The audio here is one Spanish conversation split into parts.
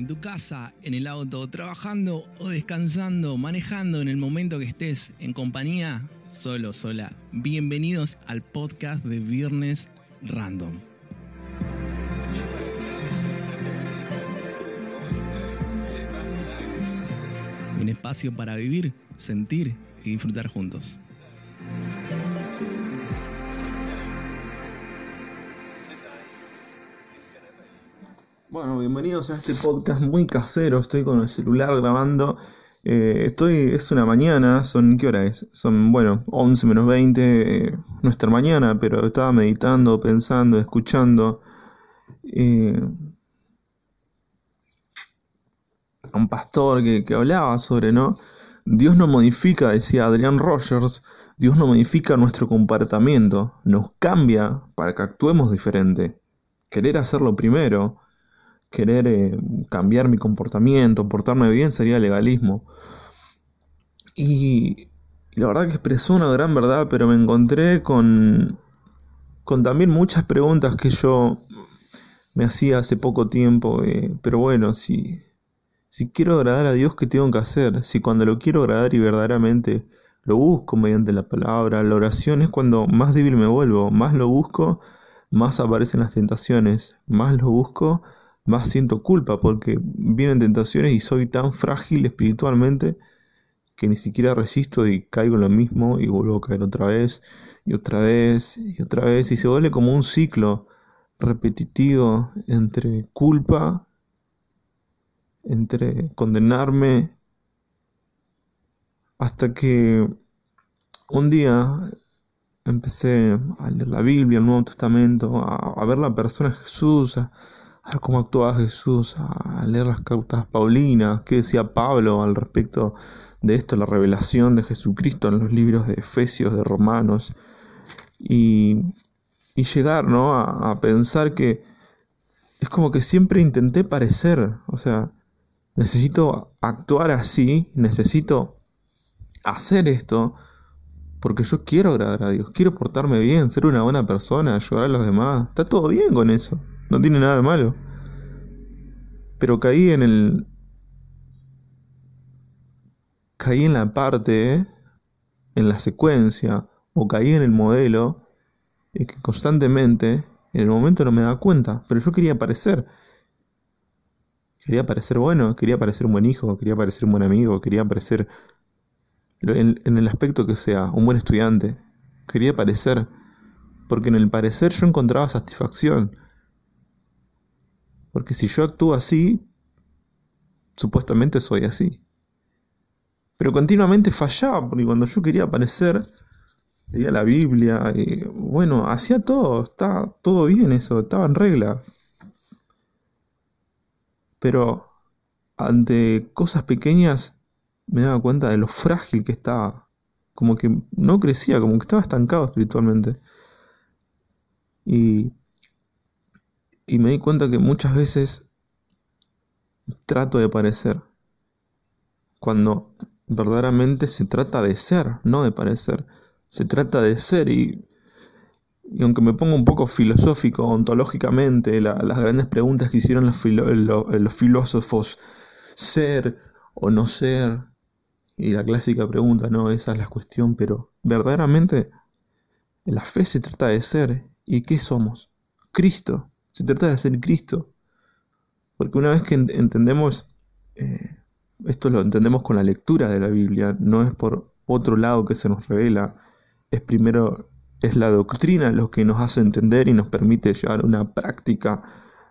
en tu casa, en el auto, trabajando o descansando, manejando en el momento que estés en compañía, solo, sola. Bienvenidos al podcast de Viernes Random. Un espacio para vivir, sentir y disfrutar juntos. Bueno, bienvenidos a este podcast muy casero. Estoy con el celular grabando. Eh, estoy, es una mañana, son, ¿qué hora es? Son, bueno, 11 menos 20, eh, nuestra mañana, pero estaba meditando, pensando, escuchando. Eh, un pastor que, que hablaba sobre, ¿no? Dios no modifica, decía Adrián Rogers, Dios no modifica nuestro comportamiento, nos cambia para que actuemos diferente. Querer hacerlo primero querer eh, cambiar mi comportamiento, portarme bien, sería legalismo. Y, la verdad que expresó una gran verdad, pero me encontré con, con también muchas preguntas que yo me hacía hace poco tiempo. Eh, pero bueno, si, si quiero agradar a Dios, ¿qué tengo que hacer? Si cuando lo quiero agradar y verdaderamente lo busco mediante la palabra, la oración es cuando más débil me vuelvo, más lo busco, más aparecen las tentaciones, más lo busco, más siento culpa porque vienen tentaciones y soy tan frágil espiritualmente que ni siquiera resisto y caigo en lo mismo y vuelvo a caer otra vez y otra vez y otra vez. Y se vuelve como un ciclo repetitivo entre culpa, entre condenarme, hasta que un día empecé a leer la Biblia, el Nuevo Testamento, a, ver la persona de Jesús, a cómo actuaba Jesús, a leer las cartas paulinas, qué decía Pablo al respecto de esto, la revelación de Jesucristo en los libros de Efesios, de Romanos, y, y llegar ¿no? a, a pensar que es como que siempre intenté parecer, o sea, necesito actuar así, necesito hacer esto, porque yo quiero agradar a Dios, quiero portarme bien, ser una buena persona, ayudar a los demás. Está todo bien con eso. No tiene nada de malo. Pero caí en el... Caí en la parte, en la secuencia, o caí en el modelo, y que constantemente, en el momento no me daba cuenta, pero yo quería parecer. Quería parecer bueno, quería parecer un buen hijo, quería parecer un buen amigo, quería parecer, en el aspecto que sea, un buen estudiante. Quería parecer, porque en el parecer yo encontraba satisfacción porque si yo actúo así, supuestamente soy así. Pero continuamente fallaba, porque cuando yo quería aparecer, leía la Biblia, y bueno, hacía todo, estaba todo bien eso, estaba en regla. Pero ante cosas pequeñas me daba cuenta de lo frágil que estaba. Como que no crecía, como que estaba estancado espiritualmente. Y y me di cuenta que muchas veces trato de parecer. Cuando verdaderamente se trata de ser, no de parecer. Se trata de ser y, y aunque me pongo un poco filosófico, ontológicamente, las grandes preguntas que hicieron los, los filósofos, ser o no ser, y la clásica pregunta, no, esa es la cuestión, pero verdaderamente la fe se trata de ser. ¿Y qué somos? Cristo. Se trata de ser Cristo. Porque una vez que entendemos, eh, esto lo entendemos con la lectura de la Biblia, no es por otro lado que se nos revela, es primero, es la doctrina lo que nos hace entender y nos permite llevar una práctica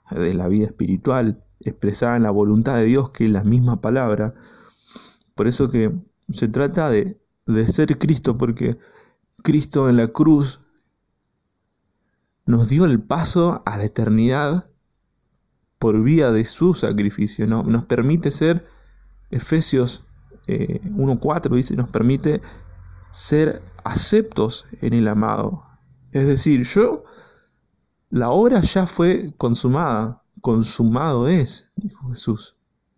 de la vida espiritual expresada en la voluntad de Dios, que es la misma palabra. Por eso que se trata de, de ser Cristo, porque Cristo en la cruz nos dio el paso a la eternidad por vía de su sacrificio. ¿no? Nos permite ser, Efesios 1.4 eh, dice, nos permite ser aceptos en el amado. Es decir, yo, la obra ya fue consumada, consumado es, dijo Jesús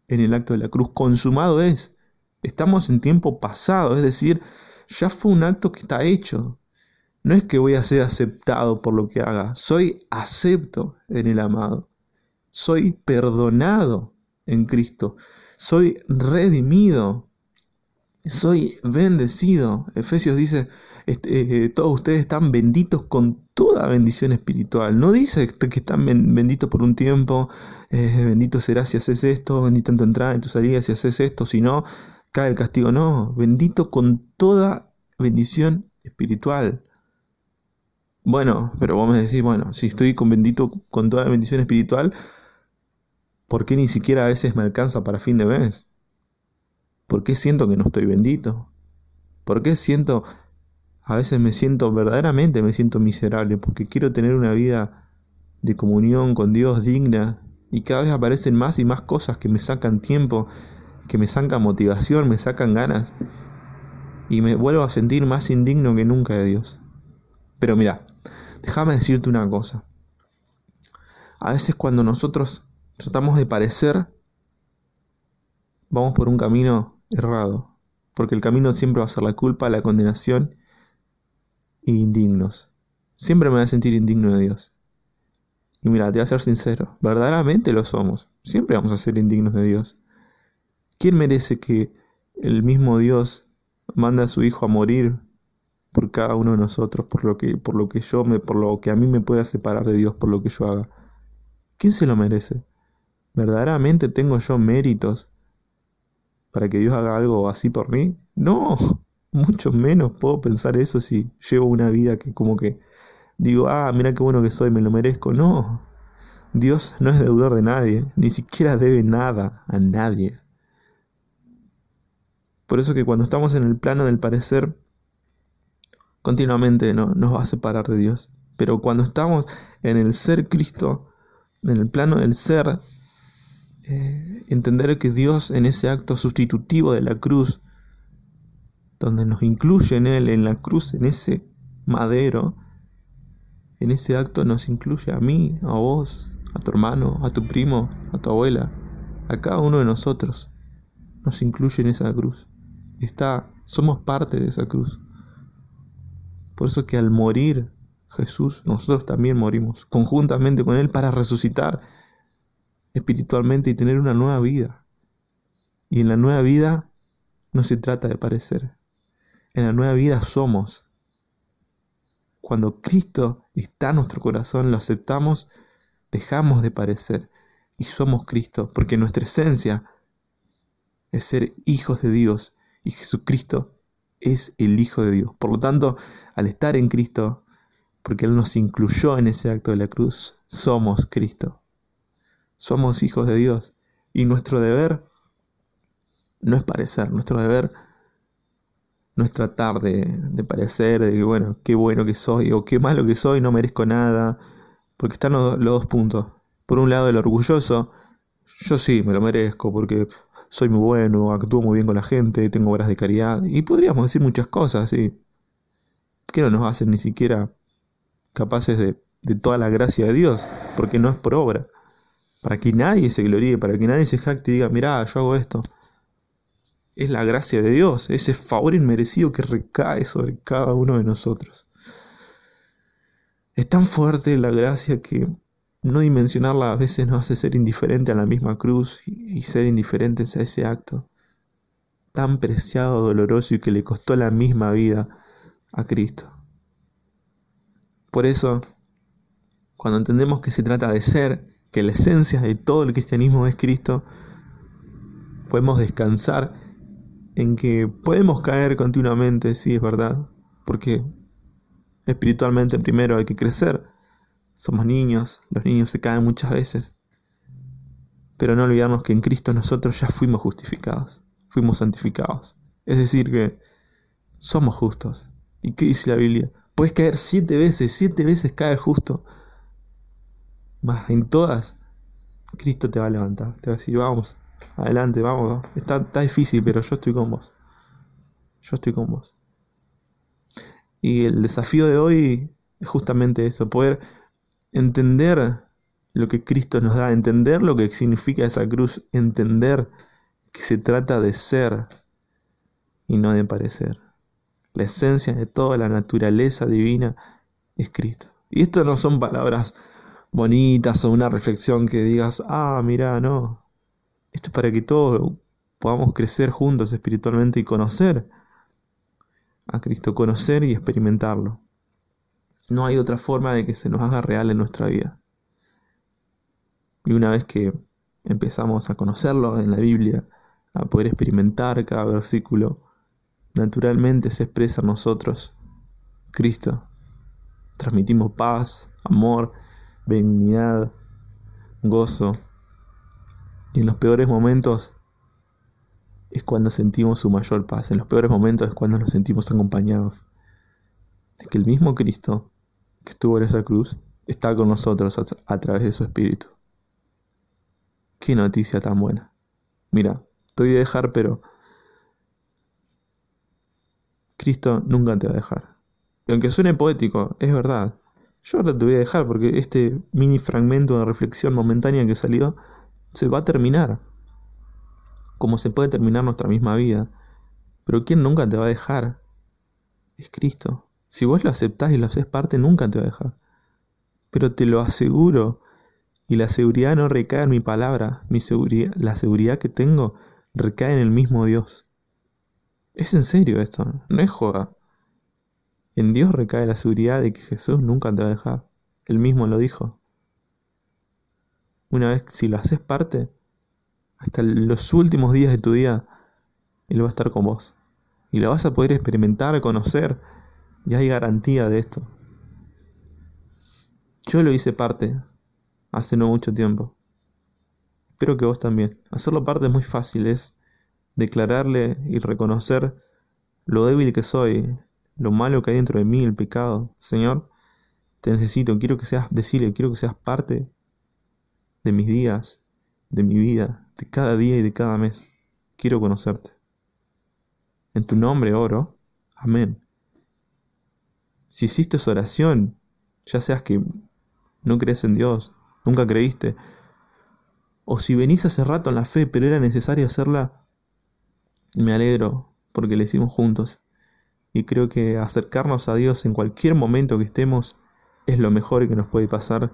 en el acto de la cruz, consumado es. Estamos en tiempo pasado, es decir, ya fue un acto que está hecho, no es que voy a ser aceptado por lo que haga, soy acepto en el amado. Soy perdonado en Cristo. Soy redimido. Soy bendecido. Efesios dice, este, eh, todos ustedes están benditos con toda bendición espiritual. No dice que están benditos por un tiempo, eh, bendito serás si haces esto, bendito en tu entrada, en tu salida si haces esto, si no, cae el castigo. No, bendito con toda bendición espiritual. Bueno, pero vos me decís, bueno, si estoy con bendito con toda bendición espiritual, ¿por qué ni siquiera a veces me alcanza para fin de mes? ¿Por qué siento que no estoy bendito? ¿Por qué siento, a veces me siento, verdaderamente me siento miserable? Porque quiero tener una vida de comunión con Dios digna y cada vez aparecen más y más cosas que me sacan tiempo, que me sacan motivación, me sacan ganas y me vuelvo a sentir más indigno que nunca de Dios. Pero mira, déjame decirte una cosa. A veces cuando nosotros tratamos de parecer, vamos por un camino errado, porque el camino siempre va a ser la culpa, la condenación e indignos. Siempre me voy a sentir indigno de Dios. Y mira, te voy a ser sincero, verdaderamente lo somos. Siempre vamos a ser indignos de Dios. ¿Quién merece que el mismo Dios manda a su Hijo a morir por cada uno de nosotros, por lo que, por lo que yo me, por lo que a mí me pueda separar de Dios, por lo que yo haga? ¿Quién se lo merece? ¿Verdaderamente tengo yo méritos para que Dios haga algo así por mí? No, mucho menos puedo pensar eso si llevo una vida que como que digo, ah, mira qué bueno que soy, me lo merezco. No, Dios no es deudor de nadie, ni siquiera debe nada a nadie. Por eso que cuando estamos en el plano del parecer, continuamente no, nos va a separar de Dios. Pero cuando estamos en el ser Cristo, en el plano del ser, eh, entender que Dios en ese acto sustitutivo de la cruz, donde nos incluye en Él, en la cruz, en ese madero, en ese acto nos incluye a mí, a vos, a tu hermano, a tu primo, a tu abuela, a cada uno de nosotros. Nos incluye en esa cruz está, somos parte de esa cruz. Por eso que al morir Jesús, nosotros también morimos conjuntamente con Él para resucitar espiritualmente y tener una nueva vida. Y en la nueva vida no se trata de parecer. En la nueva vida somos. Cuando Cristo está en nuestro corazón, lo aceptamos, dejamos de parecer y somos Cristo, porque nuestra esencia es ser hijos de Dios y Jesucristo es el Hijo de Dios. Por lo tanto, al estar en Cristo, porque Él nos incluyó en ese acto de la cruz, somos Cristo. Somos hijos de Dios. Y nuestro deber no es parecer, nuestro deber no es tratar de, parecer, de que, bueno, qué bueno que soy o qué malo que soy, no merezco nada, porque están los dos puntos. Por un lado, el orgulloso, yo sí, me lo merezco, porque soy muy bueno, actúo muy bien con la gente, tengo obras de caridad, y podríamos decir muchas cosas, y que no nos hacen ni siquiera capaces de, de toda la gracia de Dios, porque no es por obra, para que nadie se gloríe, para que nadie se jacte y diga, mirá, yo hago esto. Es la gracia de Dios, ese favor inmerecido que recae sobre cada uno de nosotros. Es tan fuerte la gracia que no dimensionarla a veces nos hace ser indiferente a la misma cruz y, ser indiferentes a ese acto tan preciado, doloroso y que le costó la misma vida a Cristo. Por eso, cuando entendemos que se trata de ser, que la esencia de todo el cristianismo es Cristo, podemos descansar en que podemos caer continuamente, sí es verdad, porque espiritualmente primero hay que crecer, somos niños, los niños se caen muchas veces. Pero no olvidarnos que en Cristo nosotros ya fuimos justificados, fuimos santificados. Es decir, que somos justos. ¿Y qué dice la Biblia? Puedes caer siete veces, siete veces caer justo. Más en todas, Cristo te va a levantar. Te va a decir, vamos, adelante, vamos. Está, está difícil, pero yo estoy con vos. Yo estoy con vos. Y el desafío de hoy es justamente eso, poder entender lo que Cristo nos da, entender lo que significa esa cruz, entender que se trata de ser y no de parecer. La esencia de toda la naturaleza divina es Cristo. Y esto no son palabras bonitas o una reflexión que digas, ah, mira, no. Esto es para que todos podamos crecer juntos espiritualmente y conocer a Cristo, conocer y experimentarlo. No hay otra forma de que se nos haga real en nuestra vida. Y una vez que empezamos a conocerlo en la Biblia, a poder experimentar cada versículo, naturalmente se expresa en nosotros Cristo. Transmitimos paz, amor, benignidad, gozo. Y en los peores momentos es cuando sentimos su mayor paz. En los peores momentos es cuando nos sentimos acompañados. De que el mismo Cristo que estuvo en esa cruz está con nosotros a, través de su Espíritu. Qué noticia tan buena. Mira, te voy a dejar, pero Cristo nunca te va a dejar. Y aunque suene poético, es verdad. Yo ahora te voy a dejar porque este mini fragmento de reflexión momentánea que salió se va a terminar. Como se puede terminar nuestra misma vida. Pero ¿quién nunca te va a dejar? Es Cristo. Si vos lo aceptás y lo haces parte, nunca te va a dejar. Pero te lo aseguro y la seguridad no recae en mi palabra, mi seguridad, la seguridad que tengo recae en el mismo Dios. Es en serio esto, no es joda. En Dios recae la seguridad de que Jesús nunca te va a dejar. Él mismo lo dijo. Una vez si lo haces parte, hasta los últimos días de tu día, Él va a estar con vos. Y lo vas a poder experimentar, conocer, y hay garantía de esto. Yo lo hice parte hace no mucho tiempo. Espero que vos también. Hacerlo parte es muy fácil, es declararle y reconocer lo débil que soy, lo malo que hay dentro de mí, el pecado. Señor, te necesito, quiero que seas, decirle, quiero que seas parte de mis días, de mi vida, de cada día y de cada mes. Quiero conocerte. En tu nombre oro. Amén. Si hiciste esa oración, ya seas que no crees en Dios, nunca creíste. O si venís hace rato en la fe, pero era necesario hacerla, me alegro porque la hicimos juntos. Y creo que acercarnos a Dios en cualquier momento que estemos es lo mejor que nos puede pasar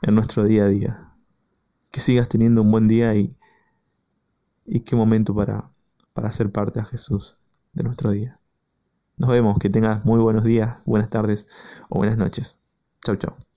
en nuestro día a día. Que sigas teniendo un buen día y, y qué momento para, para hacer parte a Jesús de nuestro día. Nos vemos, que tengas muy buenos días, buenas tardes o buenas noches. Chau, chau.